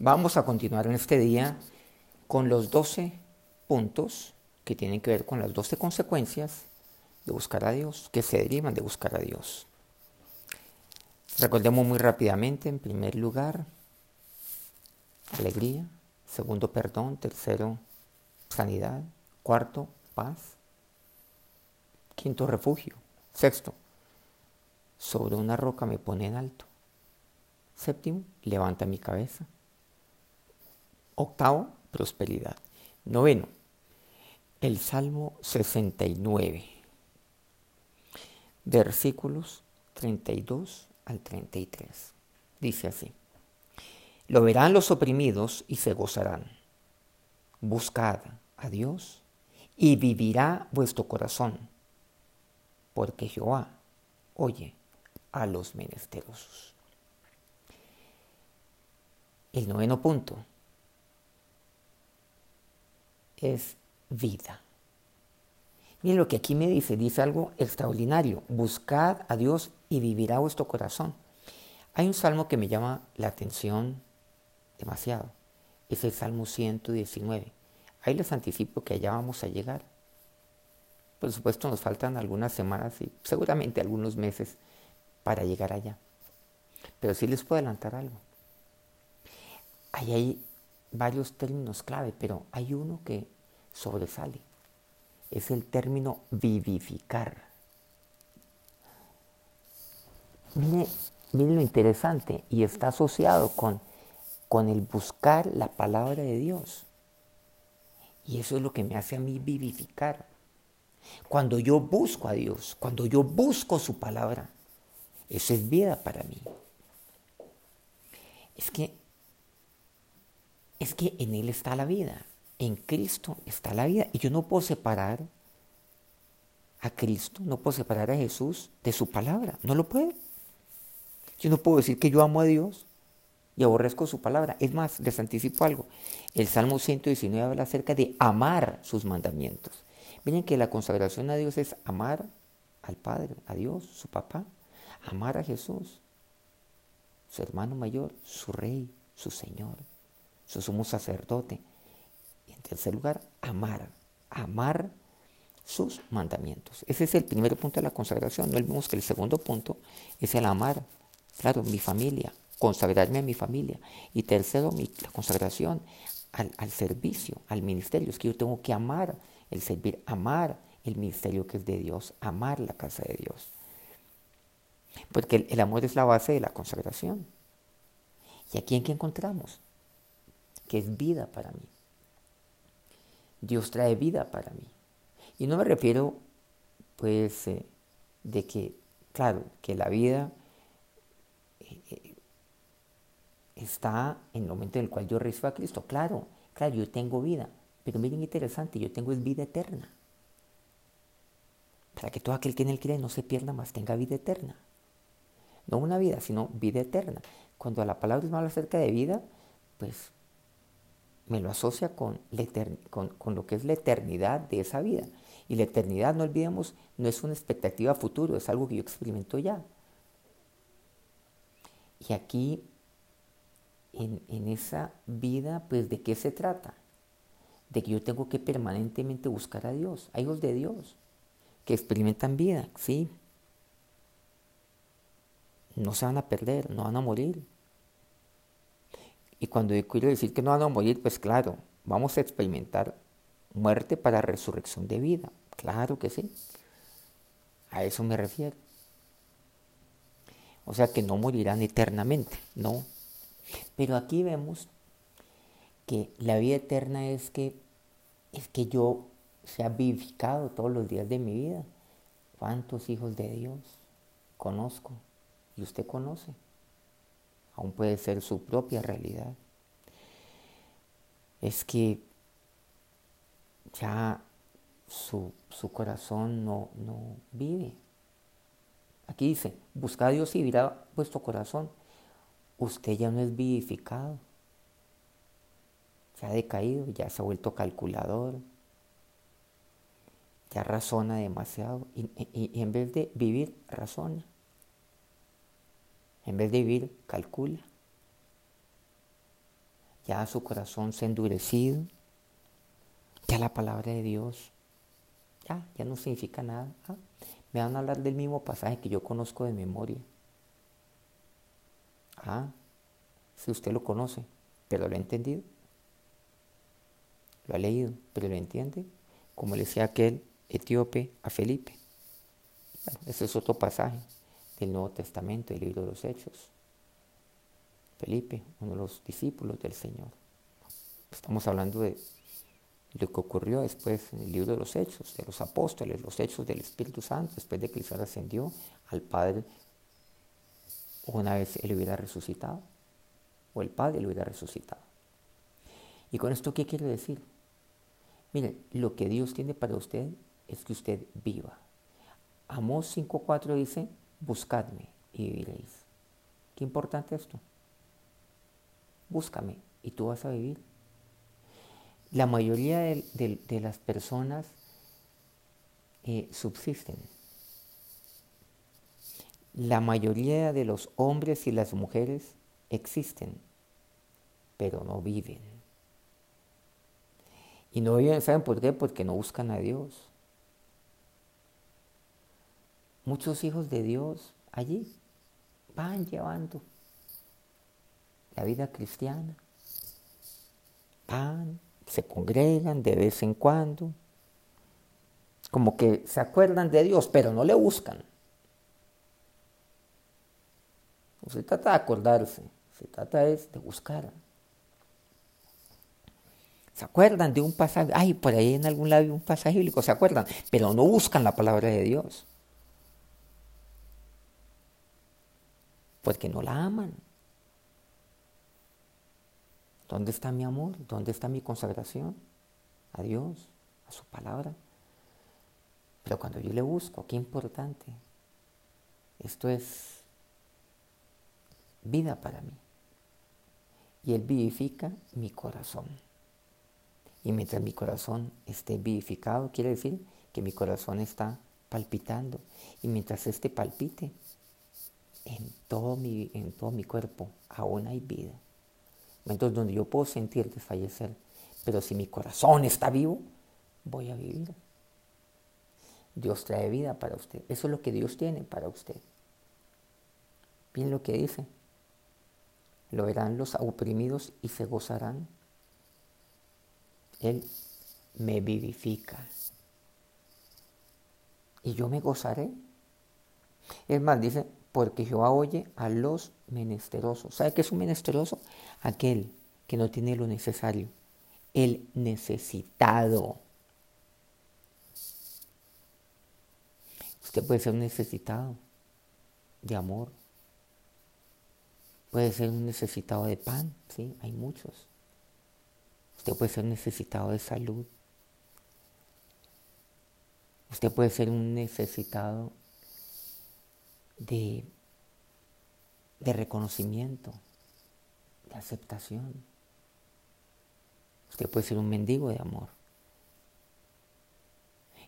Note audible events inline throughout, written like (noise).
Vamos a continuar en este día con los 12 puntos que tienen que ver con las 12 consecuencias de buscar a Dios, que se derivan de buscar a Dios. Recordemos muy rápidamente, en primer lugar, alegría, segundo, perdón, tercero, sanidad, cuarto, paz, quinto, refugio, sexto, sobre una roca me pone en alto, séptimo, levanta mi cabeza, octavo, prosperidad, noveno, el Salmo 69, versículos 32 al 33. Dice así, lo verán los oprimidos y se gozarán. Buscad a Dios y vivirá vuestro corazón, porque Jehová oye a los menesterosos. El noveno punto es vida. Miren lo que aquí me dice, dice algo extraordinario. Buscad a Dios y vivirá vuestro corazón. Hay un salmo que me llama la atención demasiado. Es el Salmo 119. Ahí les anticipo que allá vamos a llegar. Por supuesto nos faltan algunas semanas y seguramente algunos meses para llegar allá. Pero sí les puedo adelantar algo. Ahí hay varios términos clave, pero hay uno que sobresale. Es el término vivificar. Mire, mire lo interesante y está asociado con, con el buscar la palabra de Dios. Y eso es lo que me hace a mí vivificar. Cuando yo busco a Dios, cuando yo busco su palabra, eso es vida para mí. Es que es que en él está la vida. En Cristo está la vida. Y yo no puedo separar a Cristo, no puedo separar a Jesús de su palabra. No lo puedo. Yo no puedo decir que yo amo a Dios y aborrezco su palabra. Es más, les anticipo algo. El Salmo 119 habla acerca de amar sus mandamientos. Miren que la consagración a Dios es amar al Padre, a Dios, su papá, amar a Jesús, su hermano mayor, su rey, su Señor, su sumo sacerdote. Y en tercer lugar, amar, amar sus mandamientos. Ese es el primer punto de la consagración. No olvidemos que el segundo punto es el amar, claro, mi familia, consagrarme a mi familia. Y tercero, mi, la consagración al, al servicio, al ministerio. Es que yo tengo que amar el servir, amar el ministerio que es de Dios, amar la casa de Dios. Porque el, amor es la base de la consagración. ¿Y aquí en qué encontramos? Que es vida para mí. Dios trae vida para mí. Y no me refiero, pues, eh, de que, claro, que la vida eh, eh, está en el momento en el cual yo recibo a Cristo. Claro, claro, yo tengo vida. Pero miren interesante, yo tengo es vida eterna. Para que todo aquel que en él cree no se pierda más, tenga vida eterna. No una vida, sino vida eterna. Cuando la palabra me habla acerca de vida, pues me lo asocia con, con, lo que es la eternidad de esa vida. Y la eternidad, no olvidemos, no es una expectativa futuro, es algo que yo experimento ya. Y aquí, en, en esa vida, pues ¿de qué se trata? de que yo tengo que permanentemente buscar a Dios. Hay hijos de Dios que experimentan vida, sí. No se van a perder, no van a morir. Y cuando quiero decir que no van a morir, pues claro, vamos a experimentar muerte para resurrección de vida. Claro que sí. A eso me refiero. O sea que no morirán eternamente, no. Pero aquí vemos que la vida eterna es que, es que yo sea vivificado todos los días de mi vida. ¿Cuántos hijos de Dios conozco? Y usted conoce. Aún puede ser su propia realidad. Es que ya su, su corazón no, no vive. Aquí dice, busca a Dios y vivirá vuestro corazón. Usted ya no es vivificado se ha decaído, ya se ha vuelto calculador, ya razona demasiado y, en vez de vivir, razona. En vez de vivir, calcula. ya su corazón se ha endurecido, ya la palabra de Dios ya, ya no significa nada. Ah, me van a hablar del mismo pasaje que yo conozco de memoria. Ah, si usted lo conoce, pero lo ha entendido. Lo ha leído, pero lo entiende. Como le decía aquel etíope a Felipe. ese es otro pasaje del Nuevo Testamento, del libro de los Hechos. Felipe, uno de los discípulos del Señor. Estamos hablando de lo que ocurrió después en el libro de los Hechos, de los apóstoles, los hechos del Espíritu Santo, después de que Cristo ascendió al Padre, una vez Él hubiera resucitado, o el Padre lo hubiera resucitado. ¿Y con esto qué quiere decir? Mire, lo que Dios tiene para usted es que usted viva. Amós 5.4 dice, buscadme y viviréis. Qué importante esto. Búscame y tú vas a vivir. La mayoría de, las personas eh, subsisten. La mayoría de los hombres y las mujeres existen, pero no viven. Y no viven, ¿saben por qué? Porque no buscan a Dios. Muchos hijos de Dios allí van llevando la vida cristiana. Van, se congregan de vez en cuando, como que se acuerdan de Dios, pero no le buscan. No se trata de acordarse, se trata es de buscar. ¿Se acuerdan de un pasaje? Ay, por ahí en algún lado un pasaje bíblico, ¿se acuerdan? Pero no buscan la palabra de Dios. Porque no la aman. ¿Dónde está mi amor? ¿Dónde está mi consagración? A Dios, a su palabra. Pero cuando yo le busco, qué importante. Esto es vida para mí. Y Él vivifica mi corazón. Y mientras mi corazón esté vivificado, quiere decir que mi corazón está palpitando. Y mientras este palpite, en todo mi, en todo mi cuerpo aún hay vida momentos donde yo puedo sentir desfallecer, pero si mi corazón está vivo, voy a vivir. Dios trae vida para usted. Eso es lo que Dios tiene para usted. Bien lo que dice. Lo verán los oprimidos y se gozarán. Él me vivifica. Y yo me gozaré. Es más, dice, porque Jehová oye a los menesterosos. ¿Sabe qué es un menesteroso? Aquel que no tiene lo necesario, el necesitado. Usted puede ser un necesitado de amor, puede ser un necesitado de pan, sí, hay muchos. Usted puede ser un necesitado de salud. Usted puede ser un necesitado de, de reconocimiento, de aceptación. Usted puede ser un mendigo de amor.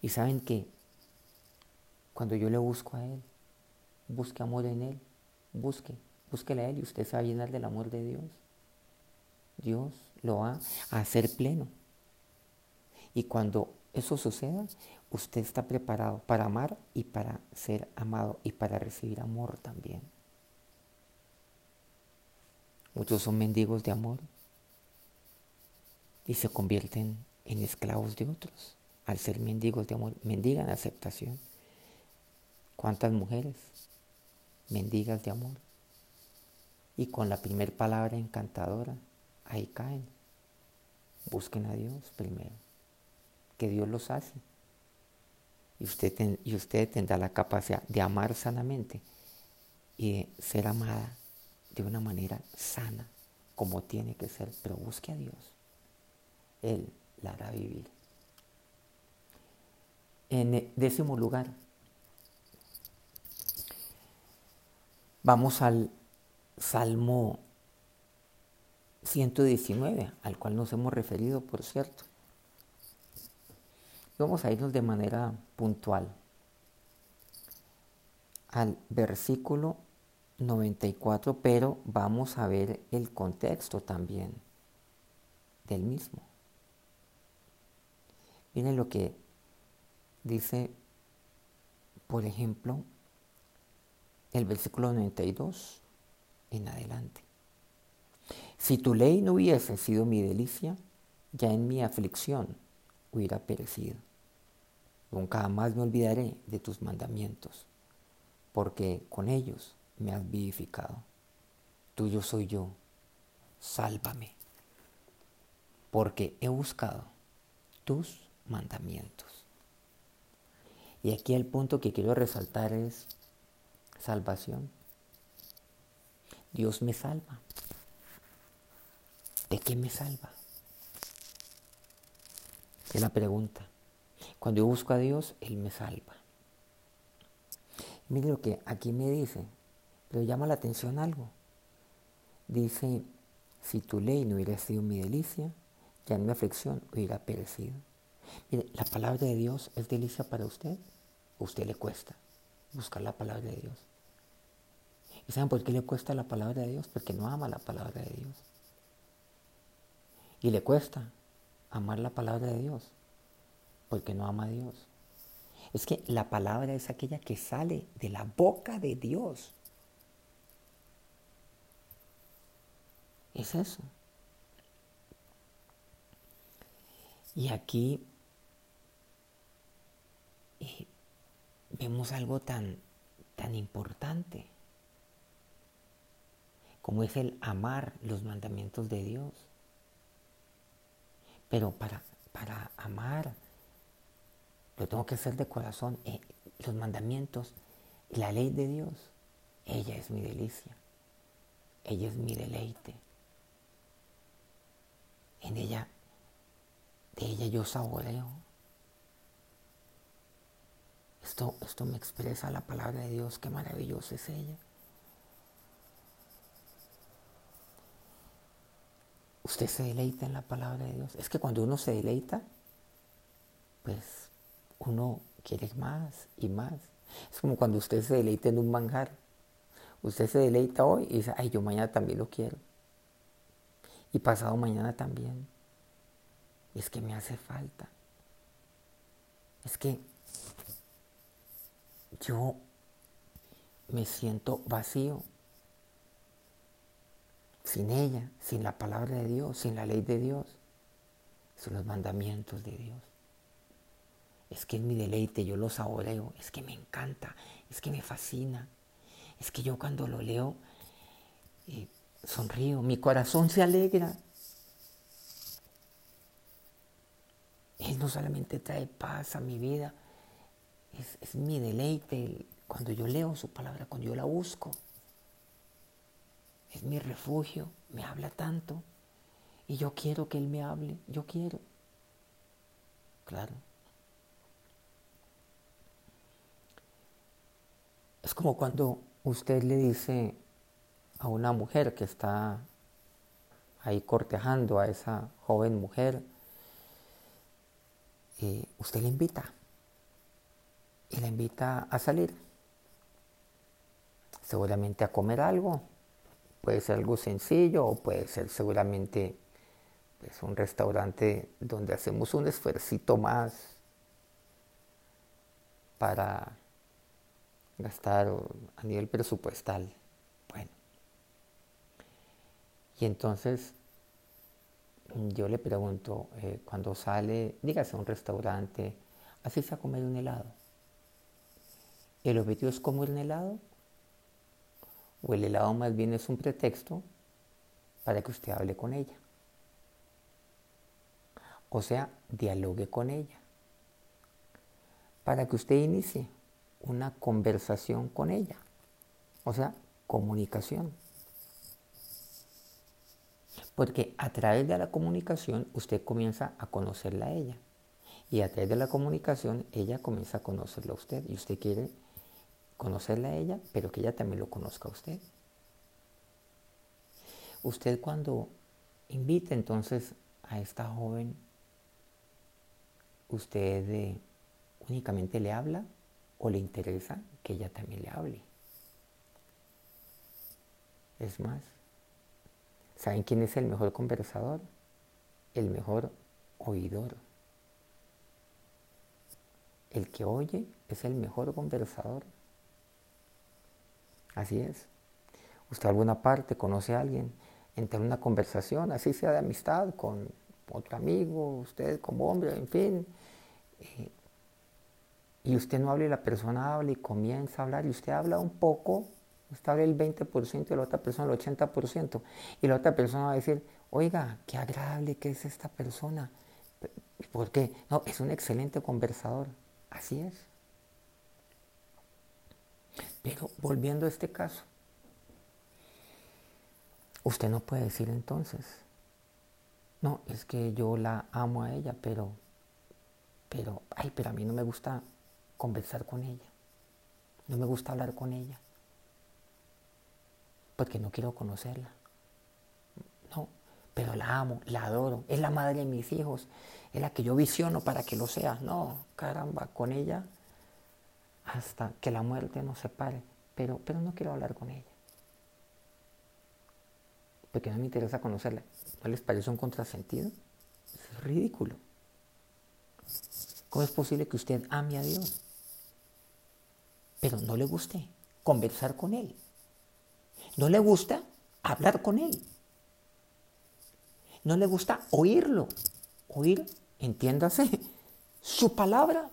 Y saben que cuando yo le busco a Él, busque amor en Él, busque, búsquele a Él y usted se va a llenar del amor de Dios. Dios lo va a hacer pleno. Y cuando eso suceda, usted está preparado para amar y para ser amado y para recibir amor también. Muchos son mendigos de amor y se convierten en esclavos de otros. Al ser mendigos de amor, mendigan aceptación. ¿Cuántas mujeres mendigas de amor? Y con la primer palabra encantadora, ahí caen. Busquen a Dios primero, que Dios los hace y usted, y usted tendrá la capacidad de amar sanamente y de ser amada de una manera sana, como tiene que ser, pero busque a Dios. Él la hará vivir. En décimo lugar, vamos al Salmo 119, al cual nos hemos referido, por cierto. Vamos a irnos de manera puntual al versículo 94, pero vamos a ver el contexto también. del mismo. Miren lo que dice, por ejemplo, el versículo 92 en adelante. Si tu ley no hubiese sido mi delicia, ya en mi aflicción hubiera perecido. Nunca más me olvidaré de tus mandamientos, porque con ellos me has vivificado. Tuyo soy yo, sálvame, porque he buscado tus mandamientos. Y aquí el punto que quiero resaltar es salvación. Dios me salva. ¿De qué me salva? Es la pregunta. Cuando yo busco a Dios, Él me salva. Mire lo que aquí me dice, pero llama la atención algo. Dice, si tu ley no hubiera sido mi delicia, ya en mi aflicción hubiera perecido. Mire, la palabra de Dios es delicia para usted. ¿O usted le cuesta buscar la palabra de Dios. ¿Y saben por qué le cuesta la palabra de Dios? Porque no ama la palabra de Dios. Y le cuesta amar la palabra de Dios porque no ama a Dios. Es que la palabra es aquella que sale de la boca de Dios. Es eso. Y aquí eh, vemos algo tan, tan importante como es el amar los mandamientos de Dios. Pero para, para amar, lo tengo que hacer de corazón. Eh, los mandamientos, la ley de Dios, ella es mi delicia. Ella es mi deleite. En ella, de ella yo saboreo. Esto, esto me expresa la palabra de Dios, qué maravillosa es ella. Usted se deleita en la palabra de Dios. Es que cuando uno se deleita, pues uno quiere más y más. Es como cuando usted se deleita en un manjar. Usted se deleita hoy y dice, ay, yo mañana también lo quiero. Y pasado mañana también. Es que me hace falta. Es que yo me siento vacío sin ella, sin la palabra de Dios, sin la ley de Dios, sin los mandamientos de Dios. Es que es mi deleite, yo lo saboreo, es que me encanta, es que me fascina. Es que yo cuando lo leo eh, sonrío, mi corazón se alegra. Él no solamente trae paz a mi vida, es, es mi deleite cuando yo leo su palabra, cuando yo la busco es mi refugio, me habla tanto y yo quiero que Él me hable, yo quiero. Claro. Es como cuando usted le dice a una mujer que está ahí cortejando a esa joven mujer, y usted le invita y la invita a salir, seguramente a comer algo, Puede ser algo sencillo o puede ser seguramente pues, un restaurante donde hacemos un esfuerzo más para gastar a nivel presupuestal. Bueno. Y entonces yo le pregunto, eh, cuando sale, dígase a un restaurante, así a comer un helado. ¿El objetivo es comer un helado? o el helado más bien es un pretexto para que usted hable con ella. O sea, dialogue con ella. Para que usted inicie una conversación con ella. O sea, comunicación. Porque a través de la comunicación usted comienza a conocerla a ella. Y a través de la comunicación ella comienza a conocerla a usted. Y usted quiere conocerla a ella, pero que ella también lo conozca a usted. Usted cuando invita entonces a esta joven, ¿usted eh, únicamente le habla o le interesa que ella también le hable? Es más, ¿saben quién es el mejor conversador? el mejor oidor. El que oye es el mejor conversador. Así es. Usted alguna parte conoce a alguien, entra en una conversación, así sea de amistad, con otro amigo, usted como hombre, en fin. Eh, y usted no habla y la persona habla y comienza a hablar y usted habla un poco, usted habla el 20% y la otra persona el 80%. Y la otra persona va a decir, oiga, qué agradable que es esta persona. ¿Por qué? No, es un excelente conversador. Así es. Pero volviendo a este caso, usted no puede decir entonces, no, es que yo la amo a ella, pero, pero, ay, pero a mí no me gusta conversar con ella, no me gusta hablar con ella, porque no quiero conocerla. No, pero la amo, la adoro, es la madre de mis hijos, es la que yo visiono para que lo sea. No, caramba, con ella hasta que la muerte nos separe, pero, pero no quiero hablar con ella. Porque no me interesa conocerla. ¿No les parece un contrasentido? Es ridículo. ¿Cómo es posible que usted ame a Dios, pero no le guste conversar con Él? No le gusta hablar con Él no le gusta oírlo. Oír, entiéndase, (laughs) su palabra.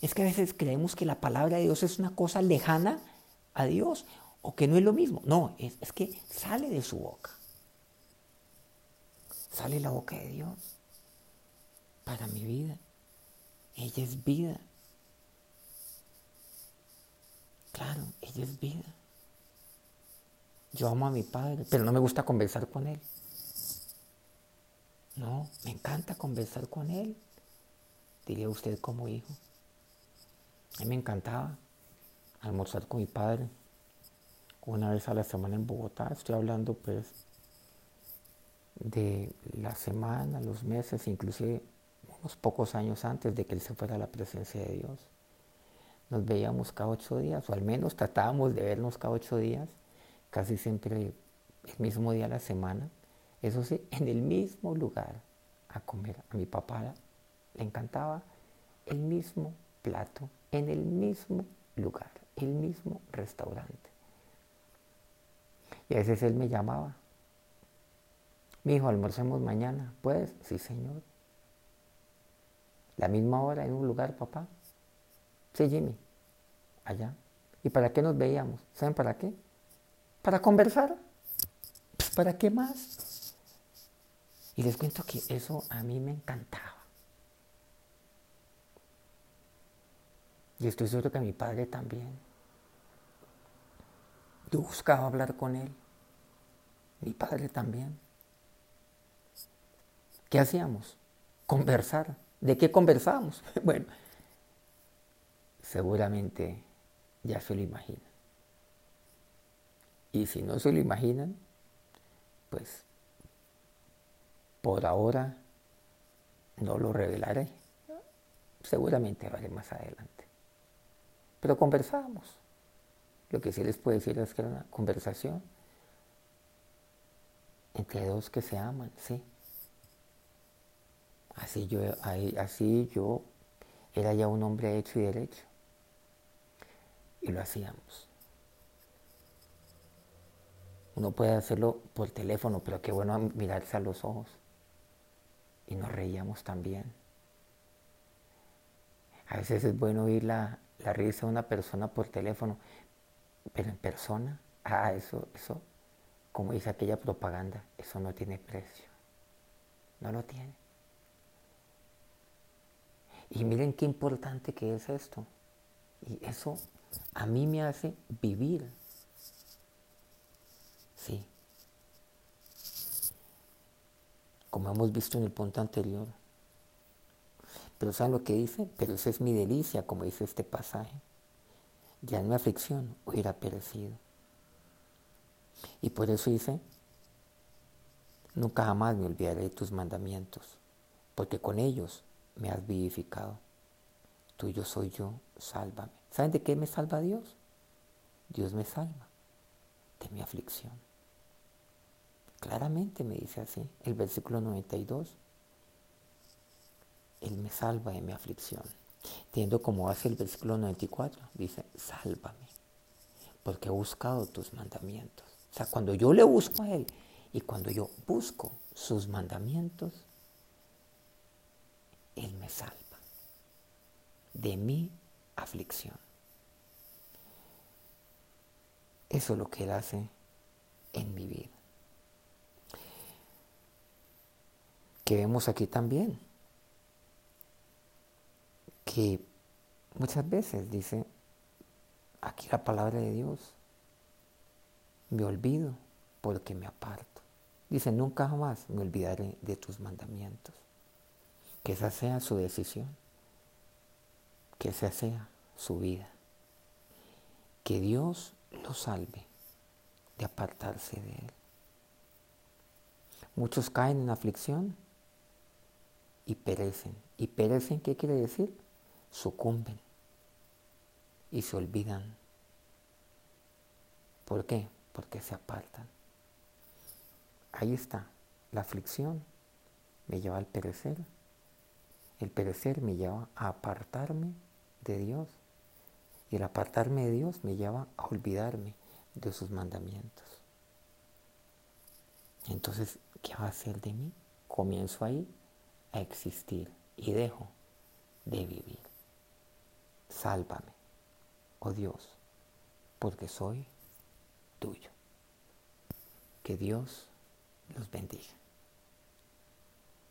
Es que a veces creemos que la palabra de Dios es una cosa lejana a Dios o que no es lo mismo. No, es, es que sale de su boca. Sale la boca de Dios para mi vida. Ella es vida. Claro, ella es vida. Yo amo a mi padre, pero no me gusta conversar con él. No, me encanta conversar con él, diría usted como hijo. A mí me encantaba almorzar con mi padre una vez a la semana en Bogotá. Estoy hablando pues de la semana, los meses, inclusive pocos años antes de que él se fuera a la presencia de Dios. Nos veíamos cada ocho días, o al menos tratábamos de vernos cada ocho días casi siempre el mismo día de la semana, eso sí, en el mismo lugar a comer. A mi papá le encantaba el mismo plato, en el mismo lugar, el mismo restaurante. Y a veces él me llamaba. Mi hijo, almorcemos mañana. ¿Puedes? Sí, señor. La misma hora en un lugar, papá. Sí, Jimmy. Allá. ¿Y para qué nos veíamos? ¿Saben para qué? para conversar. Pues, ¿Para qué más? Y les cuento que eso a mí me encantaba. Y estoy seguro que mi padre también. Yo buscaba hablar con él. Mi padre también. ¿Qué hacíamos? Conversar. ¿De qué conversábamos? (laughs) Bueno, seguramente ya se lo imagina. Y si no se lo imaginan, pues por ahora no lo revelaré. Seguramente lo haré más adelante. Pero conversamos. Lo que sí les puedo decir es que era una conversación entre dos que se aman, sí. Así yo, así yo era ya un hombre hecho y derecho. Y lo hacíamos. Uno puede hacerlo por teléfono, pero qué bueno mirarse a los ojos. Y nos reíamos también. A veces es bueno oír la, la risa de una persona por teléfono, pero en persona, ah, eso, eso, como dice aquella propaganda, eso no tiene precio. No lo tiene. Y miren qué importante que es esto. Y eso a mí me hace vivir Sí. Como hemos visto en el punto anterior. Pero ¿saben lo que dice? Pero esa es mi delicia, como dice este pasaje. Ya en mi aflicción hubiera perecido. Y por eso dice, nunca jamás me olvidaré de tus mandamientos, porque con ellos me has vivificado. Tuyo soy yo, sálvame. ¿Saben de qué me salva Dios? Dios me salva de mi aflicción Claramente me dice así, el versículo 92. Él me salva de mi aflicción. Teniendo como hace el versículo 94, dice, sálvame, porque he buscado tus mandamientos. O sea, cuando yo le busco a Él y cuando yo busco sus mandamientos, Él me salva de mi aflicción. Eso es lo que Él hace en mi vida. Que vemos aquí también, que muchas veces dice aquí la palabra de Dios, me olvido porque me aparto. Dice, nunca jamás me olvidaré de tus mandamientos. Que esa sea su decisión, que esa sea su vida. Que Dios lo salve de apartarse de Él. Muchos caen en aflicción y perecen. ¿Y perecen qué quiere decir? Sucumben y se olvidan. ¿Por qué? Porque se apartan. Ahí está, la aflicción me lleva al perecer. El perecer me lleva a apartarme de Dios. Y el apartarme de Dios me lleva a olvidarme de sus mandamientos. Entonces, ¿qué va a hacer de mí? Comienzo ahí a existir y dejo de vivir. Sálvame, oh Dios, porque soy tuyo. Que Dios los bendiga.